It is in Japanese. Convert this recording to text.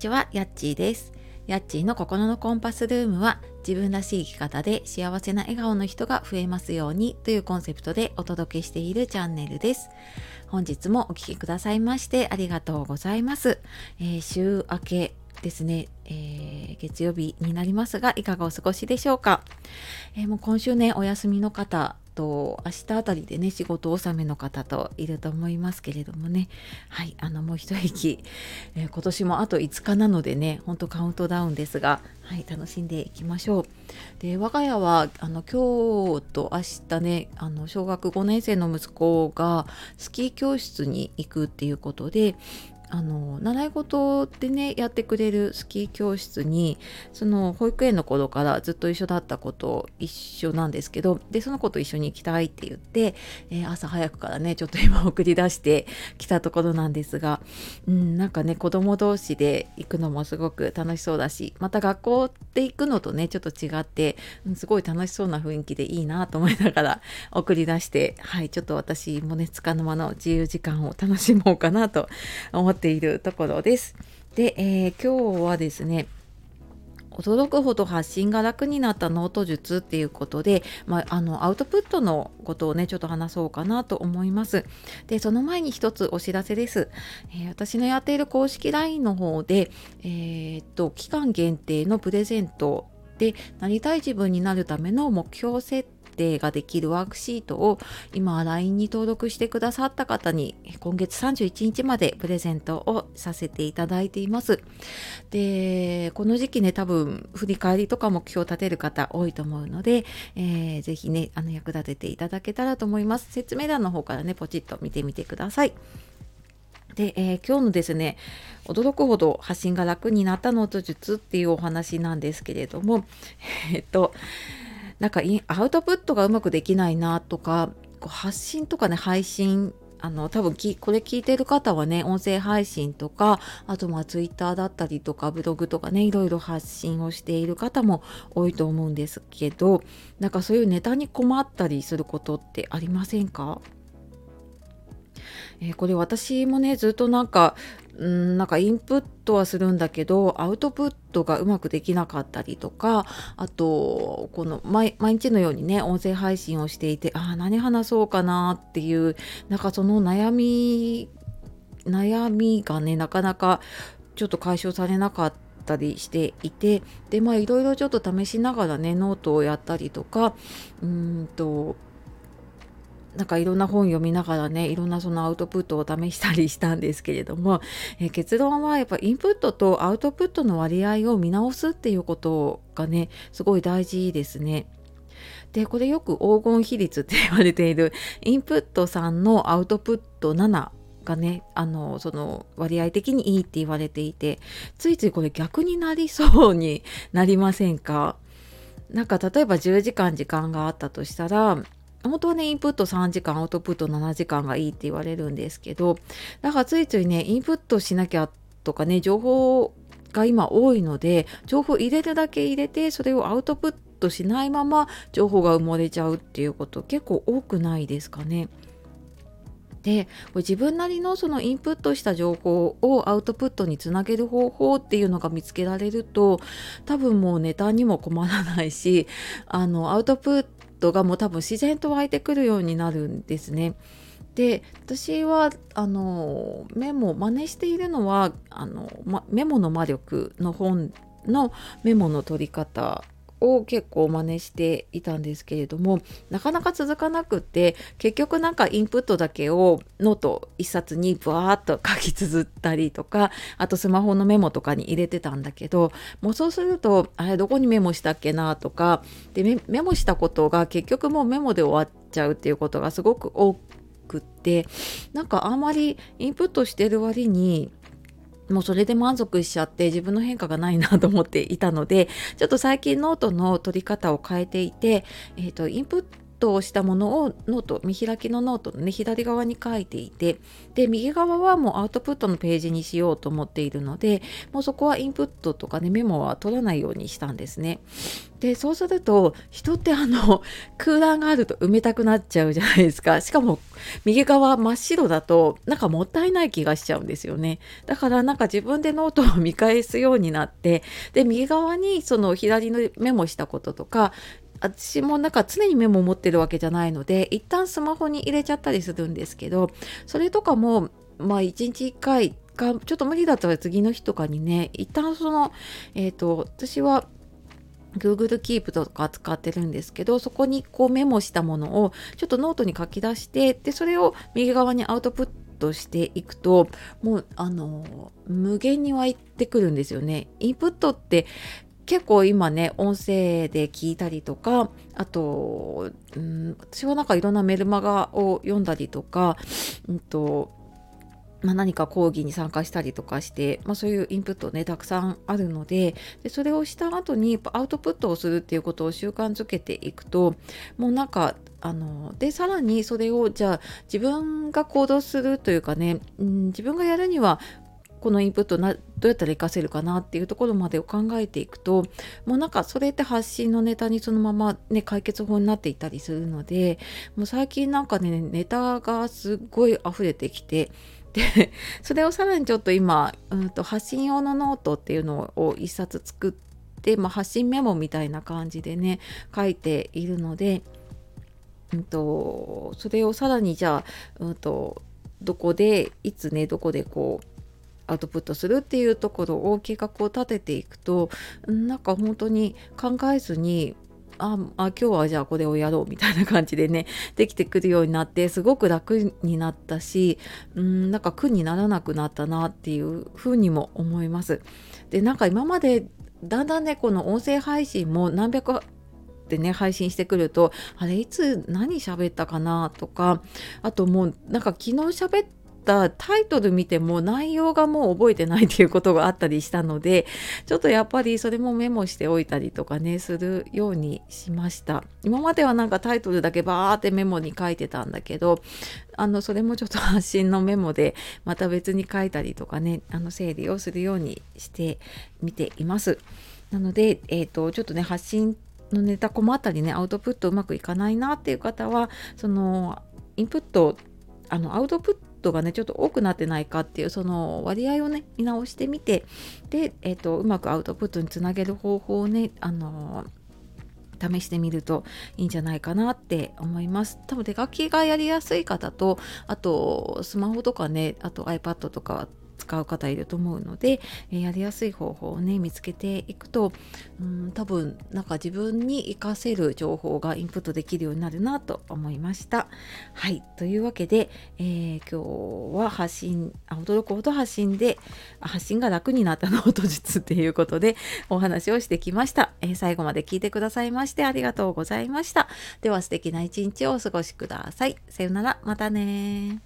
ちは、やっちーです。やっちーの心のコンパスルームは自分らしい生き方で幸せな笑顔の人が増えますようにというコンセプトでお届けしているチャンネルです。本日もお聴きくださいましてありがとうございます。えー、週明けですね、えー、月曜日になりますがいかがお過ごしでしょうか、えー、もう今週ねお休みの方と明日あたりでね仕事納めの方といると思いますけれどもね。はいあのもう一息、えー、今年もあと5日なのでねほんとカウントダウンですがはい楽しんでいきましょう。で我が家はあの今日と明日ねあの小学5年生の息子がスキー教室に行くっていうことであの習い事でねやってくれるスキー教室にその保育園の頃からずっと一緒だった子と一緒なんですけどでその子と一緒に行きたいって言って、えー、朝早くからねちょっと今送り出してきたところなんですが、うん、なんかね子供同士で行くのもすごく楽しそうだしまた学校で行くのとねちょっと違って、うん、すごい楽しそうな雰囲気でいいなと思いながら送り出してはいちょっと私もねつかの間の自由時間を楽しもうかなと思ってっているところです。で、えー、今日はですね驚くほど発信が楽になったノート術っていうことで、まあ、あのアウトプットのことをねちょっと話そうかなと思います。でその前に一つお知らせです。えー、私のやっている公式 LINE の方で、えー、っと期間限定のプレゼントでなりたい自分になるための目標設定ができるワークシートを今 LINE に登録してくださった方に今月31日までプレゼントをさせていただいています。で、この時期ね、多分振り返りとか目標を立てる方多いと思うので、えー、ぜひね、あの役立てていただけたらと思います。説明欄の方からね、ポチッと見てみてください。で、えー、今日のですね驚くほど発信が楽になったノート術っていうお話なんですけれどもえっとなんかアウトプットがうまくできないなとかこう発信とかね配信あの多分これ聞いてる方はね音声配信とかあとまあツイッターだったりとかブログとかねいろいろ発信をしている方も多いと思うんですけどなんかそういうネタに困ったりすることってありませんか？えー、これ私もねずっとなんかうんなんかインプットはするんだけどアウトプットがうまくできなかったりとかあとこの毎日のようにね音声配信をしていてああ何話そうかなっていうなんかその悩み悩みがねなかなかちょっと解消されなかったりしていてでまあいろいろちょっと試しながらねノートをやったりとかうんとなんかいろんな本読みながらねいろんなそのアウトプットを試したりしたんですけれども、えー、結論はやっぱインプットとアウトプットの割合を見直すっていうことがねすごい大事ですね。でこれよく黄金比率って言われているインプット3のアウトプット7がねあのその割合的にいいって言われていてついついこれ逆になりそうになりませんか？なんか例えば10時間時間があったとしたら本当はねインプット3時間アウトプット7時間がいいって言われるんですけどだからついついねインプットしなきゃとかね情報が今多いので情報入れるだけ入れてそれをアウトプットしないまま情報が埋もれちゃうっていうこと結構多くないですかね。で自分なりのそのインプットした情報をアウトプットにつなげる方法っていうのが見つけられると多分もうネタにも困らないしあのアウトプットトがもう多分自然と湧いてくるようになるんですね。で私はあのメモ真似しているのはあの、ま、メモの魔力の本のメモの取り方を結構真似していたんですけれどもなかなか続かなくって結局なんかインプットだけをノート1冊にブワーッと書き綴ったりとかあとスマホのメモとかに入れてたんだけどもうそうするとあれどこにメモしたっけなとかでメモしたことが結局もうメモで終わっちゃうっていうことがすごく多くってなんかあんまりインプットしてる割にもうそれで満足しちゃって自分の変化がないなと思っていたのでちょっと最近ノートの取り方を変えていて、えーと、インプットをしたものをノート見開きのノートのね左側に書いていてで右側はもうアウトプットのページにしようと思っているのでもうそこはインプットとかねメモは取らないようにしたんですね。でそうすると人ってあの空欄があると埋めたくなっちゃうじゃないですかしかも右側真っ白だとなんかもったいない気がしちゃうんですよねだからなんか自分でノートを見返すようになってで右側にその左のメモしたこととか私もなんか常にメモを持ってるわけじゃないので一旦スマホに入れちゃったりするんですけどそれとかもまあ1日1回かちょっと無理だったら次の日とかにね一旦そのえっ、ー、と私は Google Keep とか使ってるんですけどそこにこうメモしたものをちょっとノートに書き出してでそれを右側にアウトプットしていくともうあの無限に湧いてくるんですよね。インプットって結構今ね音声で聞いたりとかあと、うん、私はなんかいろんなメルマガを読んだりとか、うんとまあ、何か講義に参加したりとかして、まあ、そういうインプットねたくさんあるのででそれをした後にアウトプットをするっていうことを習慣づけていくともうなんかあのでさらにそれをじゃあ自分が行動するというかね、うん、自分がやるにはこのインプットをどうやったら活かせるかなっていうところまでを考えていくともうなんかそれって発信のネタにそのままね解決法になっていたりするのでもう最近なんかねネタがすっごい溢れてきて でそれをさらにちょっと今、うんと、発信用のノートっていうのを一冊作って、まあ、発信メモみたいな感じでね書いているので、うんと、それをさらにじゃあ、うんと、どこでいつねどこでこうアウトプットするっていうところを計画を立てていくとなんか本当に考えずにああ今日はじゃあこれをやろうみたいな感じでねできてくるようになってすごく楽になったしうんなんか苦にならなくなったなっていうふうにも思います。でなんか今までだんだんねこの音声配信も何百でね配信してくるとあれいつ何喋ったかなとかあともうなんか昨日喋ってったタイトル見ても内容がもう覚えてないっていうことがあったりしたのでちょっとやっぱりそれもメモしておいたりとかねするようにしました。今まではなんかタイトルだけバーってメモに書いてたんだけどあのそれもちょっと発信のメモでまた別に書いたりとかねあの整理をするようにしてみています。なので、えーと、ちょっとね発信のネタ困ったりねアウトプットうまくいかないなっていう方はそのインプットあのアウトプットがねちょっと多くなってないかっていうその割合をね見直してみてで、えーと、うまくアウトプットにつなげる方法をねあの試してみるといいんじゃないかなって思います。多分手書きがやりやすい方とあとスマホとかねあと iPad とか使う方いると思うので、え、やりやすい方法をね見つけていくとうん多分なんか自分に活かせる情報がインプットできるようになるなと思いました。はいというわけで、えー、今日は発信あ驚くほど発信で発信が楽になったノート術っていうことでお話をしてきました、えー、最後まで聞いてくださいましてありがとうございました。では素敵な一日をお過ごしください。さよならまたね